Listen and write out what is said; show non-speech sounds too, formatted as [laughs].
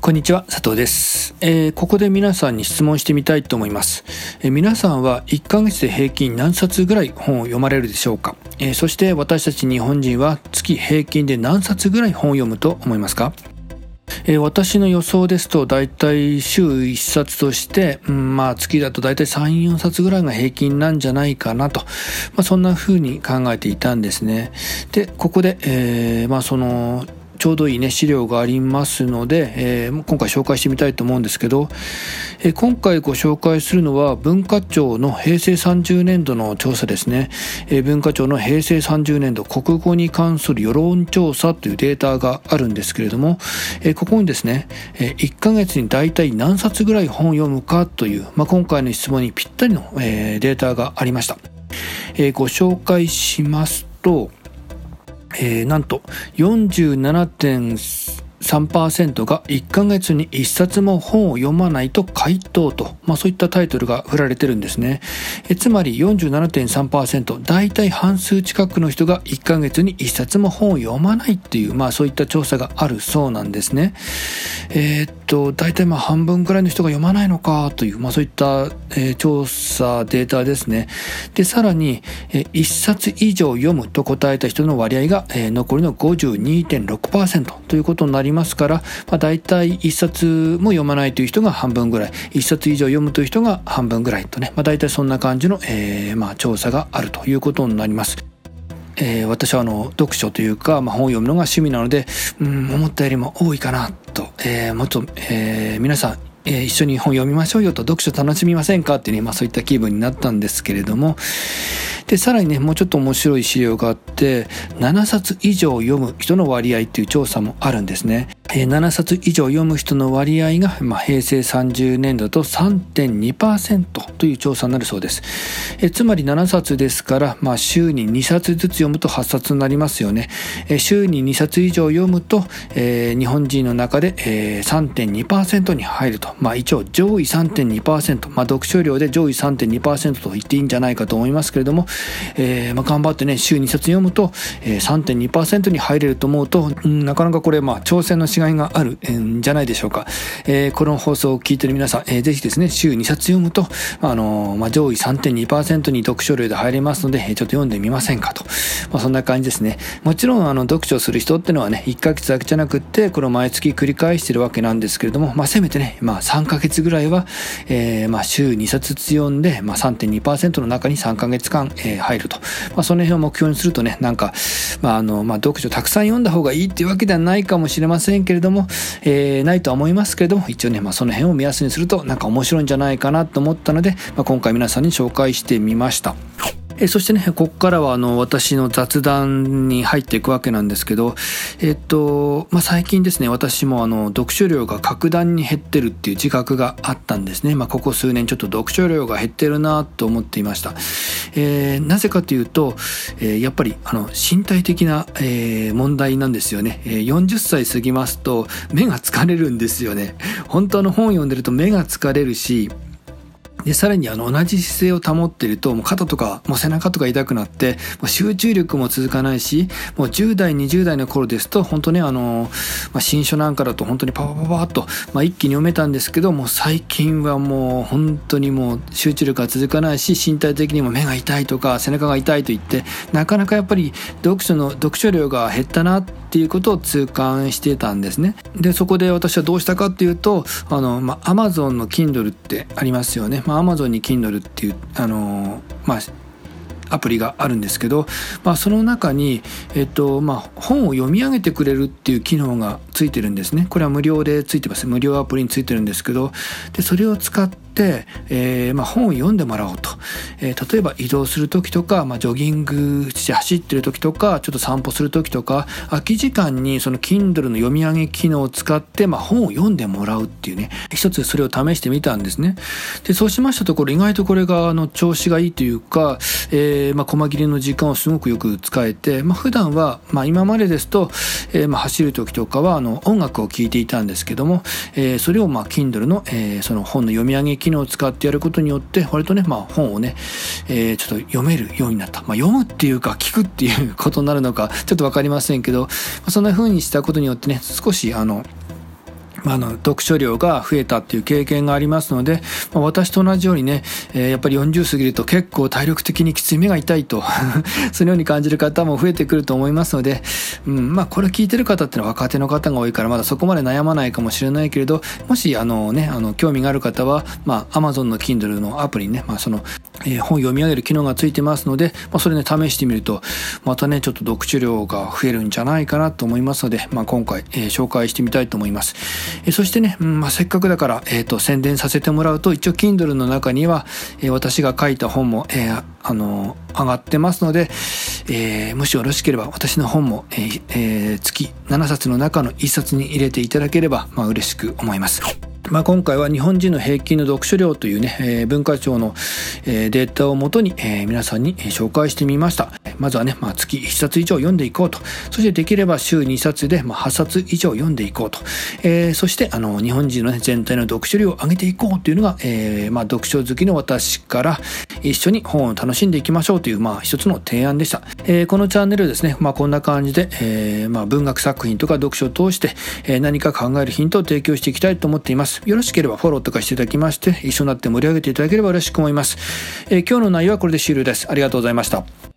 こんにちは佐藤です、えー、ここで皆さんに質問してみたいと思います、えー、皆さんは1ヶ月で平均何冊ぐらい本を読まれるでしょうか、えー、そして私たち日本人は月平均で何冊ぐらい本を読むと思いますか？えー、私の予想ですと、大体週1冊として、うん、まあ月だとだいたい3、4冊ぐらいが平均なんじゃないかなと、まあそんな風に考えていたんですね。で、ここで、えー、まあその、ちょうどいいね資料がありますので、えー、今回紹介してみたいと思うんですけど、えー、今回ご紹介するのは文化庁の平成30年度の調査ですね、えー、文化庁の平成30年度国語に関する世論調査というデータがあるんですけれども、えここにですね、え1ヶ月に大体何冊ぐらい本を読むかという、まあ、今回の質問にぴったりの、えデータがありました、えご紹介しますとえー、なんと47.3%が1ヶ月に1冊も本を読まないと回答と、まあ、そういったタイトルが振られてるんですね。えつまり47.3%、大体半数近くの人が1ヶ月に1冊も本を読まないっていう、まあそういった調査があるそうなんですね。えー、っと、大体まあ半分くらいの人が読まないのかという、まあそういった、えー、調査データですね。で、さらに、えー、1冊以上読むと答えた人の割合が、えー、残りの52.6%ということになりますから、まあ、大体1冊も読まないという人が半分ぐらい1冊以上読むという人が半分ぐらいとね、まあ、大体そんな感じの、えー、まあ調査があるということになります。えー、私はあの読書というか、まあ、本を読むのが趣味なので、うん、思ったよりも多いかなと、えー、もっと、えー、皆さんえー、一緒に本読みましょうよと読書楽しみませんかってね、まあそういった気分になったんですけれども、で、さらにね、もうちょっと面白い資料があって、7冊以上読む人の割合っていう調査もあるんですね。えー、7冊以上読む人の割合が、まあ、平成30年度と3.2%という調査になるそうです。え、つまり7冊ですから、まあ、週に2冊ずつ読むと8冊になりますよね。え、週に2冊以上読むと、えー、日本人の中で、えー、3.2%に入ると。まあ、一応上位3.2%、まあ、読書量で上位3.2%と言っていいんじゃないかと思いますけれども、えーまあ、頑張ってね、週2冊読むと、えー、3.2%に入れると思うと、うん、なかなかこれ、まあ、挑戦のしがいがあるんじゃないでしょうか。えー、この放送を聞いてる皆さん、えー、ぜひですね、週2冊読むと、あのまあ、上位3.2%に読書量で入れますので、ちょっと読んでみませんかと。まあ、そんな感じですね。もちろん、あの、読書する人ってのはね、1ヶ月だけじゃなくって、これを毎月繰り返してるわけなんですけれども、まあ、せめてね、まあ、3ヶ月ぐらいは、えー、まあ、週2冊ずつ読んで、まあ、3.2%の中に3ヶ月間、えー、入ると。まあ、その辺を目標にするとね、なんか、まあ、あの、まあ、読書たくさん読んだ方がいいっていうわけではないかもしれませんけれどもれども、えー、ないとは思いますけれども、一応ね、まあ、その辺を目安にすると、なんか面白いんじゃないかなと思ったので、まあ、今回皆さんに紹介してみました。えそしてね、ここからはあの私の雑談に入っていくわけなんですけど、えっと、まあ、最近ですね、私もあの読書量が格段に減ってるっていう自覚があったんですね。まあ、ここ数年ちょっと読書量が減ってるなと思っていました。えー、なぜかというと、えー、やっぱりあの身体的な、えー、問題なんですよね。え、40歳過ぎますと目が疲れるんですよね。本当の本読んでると目が疲れるし、で、さらにあの同じ姿勢を保ってると、もう肩とか、もう背中とか痛くなって、もう集中力も続かないし、もう10代、20代の頃ですと、本当ね、あの、まあ、新書なんかだと本当にパパパパッと、まあ、一気に読めたんですけど、もう最近はもう本当にもう集中力が続かないし、身体的にも目が痛いとか、背中が痛いと言って、なかなかやっぱり読書の、読書量が減ったなってていうことを痛感してたんですね。で、そこで私はどうしたかっていうと、あの、まあ、Amazon の Kindle ってありますよね。まあ Amazon に Kindle っていう、あのまあ、アプリがあるんですけど、まあ、その中に、えっとまあ、本を読み上げてくれるっていう機能がついてるんですね。これは無料でついてます。無料アプリについてるんですけど、でそれを使って、えーまあ、本を読んでもらおうと、えー、例えば移動する時とか、まあ、ジョギングして走ってる時とかちょっと散歩する時とか空き時間にその Kindle の読み上げ機能を使って、まあ、本を読んでもらうっていうね。一つそれを試してみたんですね。でそうしましたところ意外とこれがあの調子がいいというか、えーまあ、細切れの時間をすごくよく使えて、まあ、普段は、まあ、今までですと、えーまあ、走る時とかはあの音楽を聴いていたんですけども、え、それをまあ Kindle の、えー、その本の読み上げ機能機能を使ってやることによって割とね、まあ、本をね、えー、ちょっと読めるようになった、まあ、読むっていうか聞くっていうことになるのかちょっと分かりませんけど、まあ、そんな風にしたことによってね少しあのあ、の読書量が増えたっていう経験がありますので、まあ、私と同じようにね、えー、やっぱり40過ぎると結構体力的にきつい目が痛いと [laughs] そのように感じる方も増えてくると思いますので、うんまあ、これ聞いてる方ってのは若手の方が多いからまだそこまで悩まないかもしれないけれどもしあの、ね、あの興味がある方は、まあ、Amazon の Kindle のアプリにね、まあ、その、えー、本読み上げる機能がついてますので、まあ、それね試してみるとまたねちょっと読書量が増えるんじゃないかなと思いますので、まあ、今回、えー、紹介してみたいと思います。え、そしてね、うんまあ、せっかくだから、えっ、ー、と、宣伝させてもらうと、一応 Kindle の中には、え、私が書いた本も、え、あの上がってますので、えー、もしよろしければ私の本も、えーえー、月7冊の中の1冊に入れていただければ、まあ、嬉しく思います。まあ、今回は日本人の平均の読書量というね、えー、文化庁の、えー、データをもとに、えー、皆さんに紹介してみました。まずはね、まあ、月1冊以上読んでいこうと。そしてできれば週2冊で、まあ、8冊以上読んでいこうと。えー、そして、あの、日本人の、ね、全体の読書量を上げていこうというのが、えー、まあ、読書好きの私から一緒に本を楽しんでいきましょうという、まあ、一つの提案でした。えー、このチャンネルですね、まあ、こんな感じで、えー、まあ、文学作品とか読書を通して、えー、何か考えるヒントを提供していきたいと思っています。よろしければフォローとかしていただきまして、一緒になって盛り上げていただければ嬉しく思います。えー、今日の内容はこれで終了です。ありがとうございました。